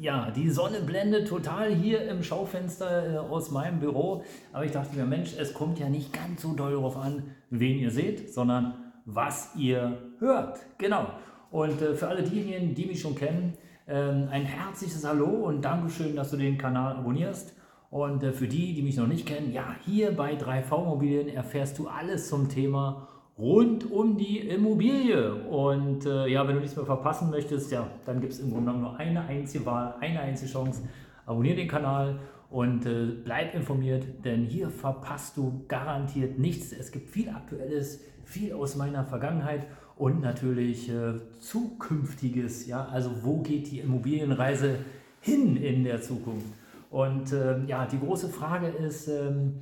Ja, die Sonne blendet total hier im Schaufenster äh, aus meinem Büro. Aber ich dachte mir, Mensch, es kommt ja nicht ganz so doll darauf an, wen ihr seht, sondern was ihr hört. Genau. Und äh, für alle diejenigen, die mich schon kennen, äh, ein herzliches Hallo und Dankeschön, dass du den Kanal abonnierst. Und äh, für die, die mich noch nicht kennen, ja, hier bei 3V Immobilien erfährst du alles zum Thema rund um die Immobilie. Und äh, ja, wenn du nichts mehr verpassen möchtest, ja, dann gibt es im Grunde genommen nur eine einzige Wahl, eine einzige Chance. Abonniere den Kanal und äh, bleib informiert, denn hier verpasst du garantiert nichts. Es gibt viel Aktuelles, viel aus meiner Vergangenheit und natürlich äh, Zukünftiges. Ja, also wo geht die Immobilienreise hin in der Zukunft? Und ähm, ja, die große Frage ist, ähm,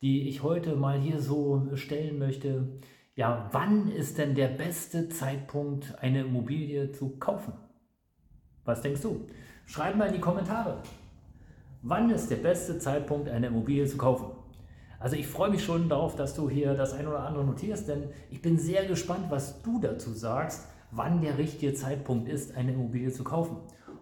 die ich heute mal hier so stellen möchte, ja, wann ist denn der beste Zeitpunkt, eine Immobilie zu kaufen? Was denkst du? Schreib mal in die Kommentare. Wann ist der beste Zeitpunkt, eine Immobilie zu kaufen? Also ich freue mich schon darauf, dass du hier das ein oder andere notierst, denn ich bin sehr gespannt, was du dazu sagst, wann der richtige Zeitpunkt ist, eine Immobilie zu kaufen.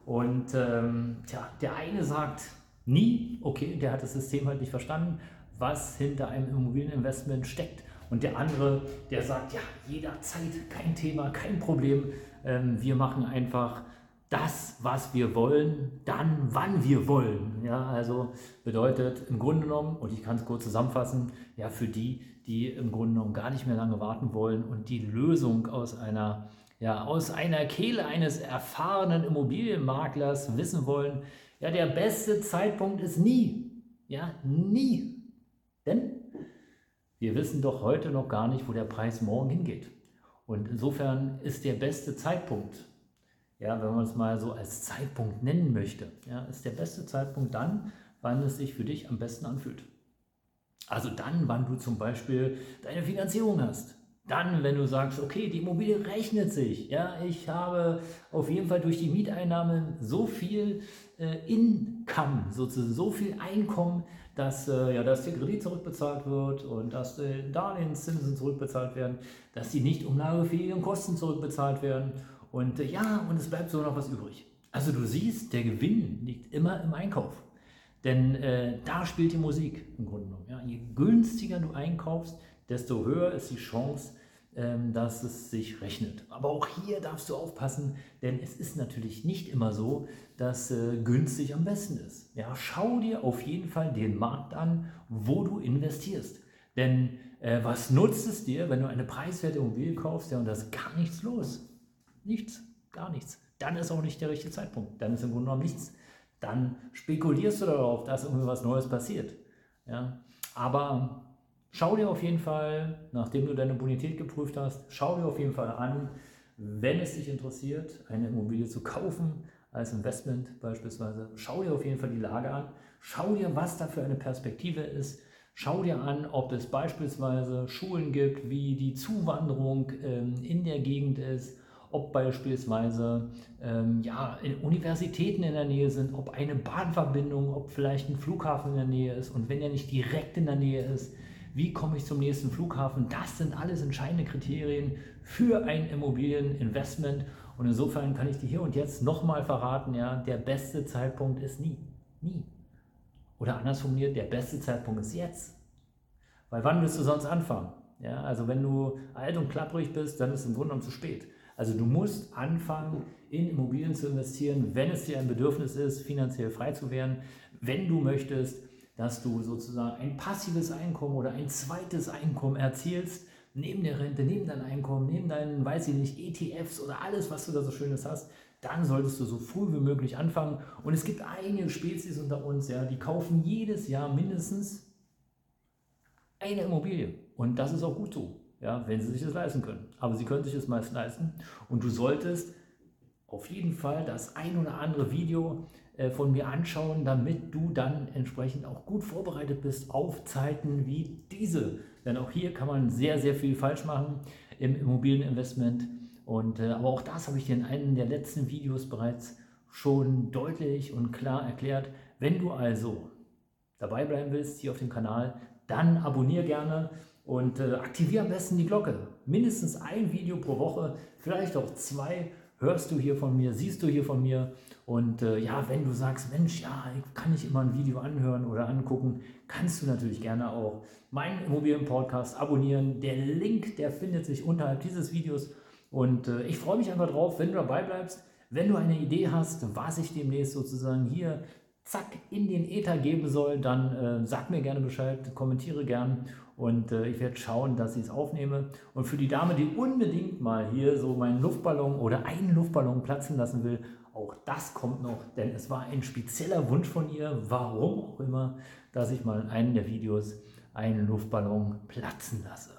Und ähm, tja, der eine sagt nie, okay, der hat das System halt nicht verstanden, was hinter einem Immobilieninvestment steckt. Und der andere, der sagt, ja, jederzeit, kein Thema, kein Problem. Ähm, wir machen einfach das, was wir wollen, dann, wann wir wollen. Ja, also bedeutet im Grunde genommen, und ich kann es kurz zusammenfassen, ja, für die, die im Grunde genommen gar nicht mehr lange warten wollen und die Lösung aus einer, ja, aus einer Kehle eines erfahrenen Immobilienmaklers wissen wollen, ja, der beste Zeitpunkt ist nie. Ja, nie. Denn wir wissen doch heute noch gar nicht, wo der Preis morgen hingeht. Und insofern ist der beste Zeitpunkt, ja, wenn man es mal so als Zeitpunkt nennen möchte, ja, ist der beste Zeitpunkt dann, wann es sich für dich am besten anfühlt. Also dann, wann du zum Beispiel deine Finanzierung hast. Dann, wenn du sagst, okay, die Immobilie rechnet sich. Ja, ich habe auf jeden Fall durch die Mieteinnahmen so viel äh, Income, sozusagen so viel Einkommen, dass, äh, ja, dass der Kredit zurückbezahlt wird und dass die Darlehenszinsen zurückbezahlt werden, dass die nicht umlagefähigen Kosten zurückbezahlt werden. Und äh, ja, und es bleibt so noch was übrig. Also du siehst, der Gewinn liegt immer im Einkauf. Denn äh, da spielt die Musik im Grunde genommen. Ja. Je günstiger du einkaufst, desto höher ist die Chance, ähm, dass es sich rechnet. Aber auch hier darfst du aufpassen, denn es ist natürlich nicht immer so, dass äh, günstig am besten ist. Ja, schau dir auf jeden Fall den Markt an, wo du investierst. Denn äh, was nutzt es dir, wenn du eine preiswerte Immobilie kaufst ja, und da ist gar nichts los? Nichts, gar nichts. Dann ist auch nicht der richtige Zeitpunkt. Dann ist im Grunde genommen nichts. Dann spekulierst du darauf, dass irgendwie was Neues passiert. Ja? Aber Schau dir auf jeden Fall, nachdem du deine Bonität geprüft hast, schau dir auf jeden Fall an, wenn es dich interessiert, eine Immobilie zu kaufen, als Investment beispielsweise, schau dir auf jeden Fall die Lage an, schau dir, was da für eine Perspektive ist, schau dir an, ob es beispielsweise Schulen gibt, wie die Zuwanderung ähm, in der Gegend ist, ob beispielsweise ähm, ja, Universitäten in der Nähe sind, ob eine Bahnverbindung, ob vielleicht ein Flughafen in der Nähe ist. Und wenn er nicht direkt in der Nähe ist, wie komme ich zum nächsten Flughafen? Das sind alles entscheidende Kriterien für ein Immobilieninvestment. Und insofern kann ich dir hier und jetzt nochmal verraten, ja, der beste Zeitpunkt ist nie. Nie. Oder anders formuliert, der beste Zeitpunkt ist jetzt. Weil wann willst du sonst anfangen? Ja, also wenn du alt und klapprig bist, dann ist es im Grunde genommen zu spät. Also du musst anfangen, in Immobilien zu investieren, wenn es dir ein Bedürfnis ist, finanziell frei zu werden, wenn du möchtest, dass du sozusagen ein passives Einkommen oder ein zweites Einkommen erzielst, neben der Rente, neben deinem Einkommen, neben deinen, weiß ich nicht, ETFs oder alles, was du da so Schönes hast, dann solltest du so früh wie möglich anfangen. Und es gibt einige Spezies unter uns, ja, die kaufen jedes Jahr mindestens eine Immobilie. Und das ist auch gut so, ja, wenn sie sich das leisten können. Aber sie können sich das meist leisten. Und du solltest auf jeden Fall das ein oder andere Video äh, von mir anschauen, damit du dann entsprechend auch gut vorbereitet bist auf Zeiten wie diese. Denn auch hier kann man sehr, sehr viel falsch machen im Immobilieninvestment. Und, äh, aber auch das habe ich dir in einem der letzten Videos bereits schon deutlich und klar erklärt. Wenn du also dabei bleiben willst hier auf dem Kanal, dann abonniere gerne und äh, aktiviere am besten die Glocke. Mindestens ein Video pro Woche, vielleicht auch zwei, hörst du hier von mir, siehst du hier von mir. Und äh, ja, wenn du sagst, Mensch, ja, kann ich immer ein Video anhören oder angucken, kannst du natürlich gerne auch meinen Immobilien-Podcast abonnieren. Der Link, der findet sich unterhalb dieses Videos. Und äh, ich freue mich einfach drauf, wenn du dabei bleibst. Wenn du eine Idee hast, was ich demnächst sozusagen hier zack in den Äther geben soll, dann äh, sag mir gerne Bescheid, kommentiere gern und äh, ich werde schauen, dass ich es aufnehme. Und für die Dame, die unbedingt mal hier so meinen Luftballon oder einen Luftballon platzen lassen will, auch das kommt noch, denn es war ein spezieller Wunsch von ihr, warum auch immer, dass ich mal in einem der Videos einen Luftballon platzen lasse.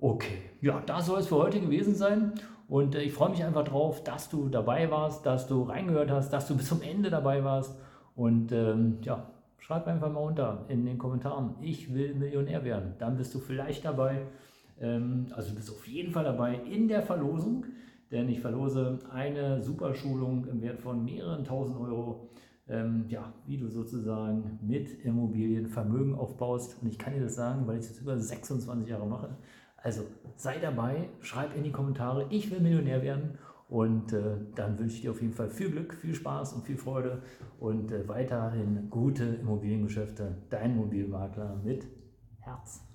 Okay, ja, das soll es für heute gewesen sein. Und äh, ich freue mich einfach drauf, dass du dabei warst, dass du reingehört hast, dass du bis zum Ende dabei warst. Und ähm, ja, schreib einfach mal unter in den Kommentaren, ich will Millionär werden. Dann bist du vielleicht dabei, ähm, also du bist auf jeden Fall dabei in der Verlosung, denn ich verlose eine Superschulung im Wert von mehreren tausend Euro, ähm, ja, wie du sozusagen mit Immobilien Vermögen aufbaust. Und ich kann dir das sagen, weil ich es jetzt über 26 Jahre mache. Also sei dabei, schreib in die Kommentare, ich will Millionär werden und äh, dann wünsche ich dir auf jeden Fall viel Glück, viel Spaß und viel Freude und äh, weiterhin gute Immobiliengeschäfte. Dein Immobilienmakler mit Herz.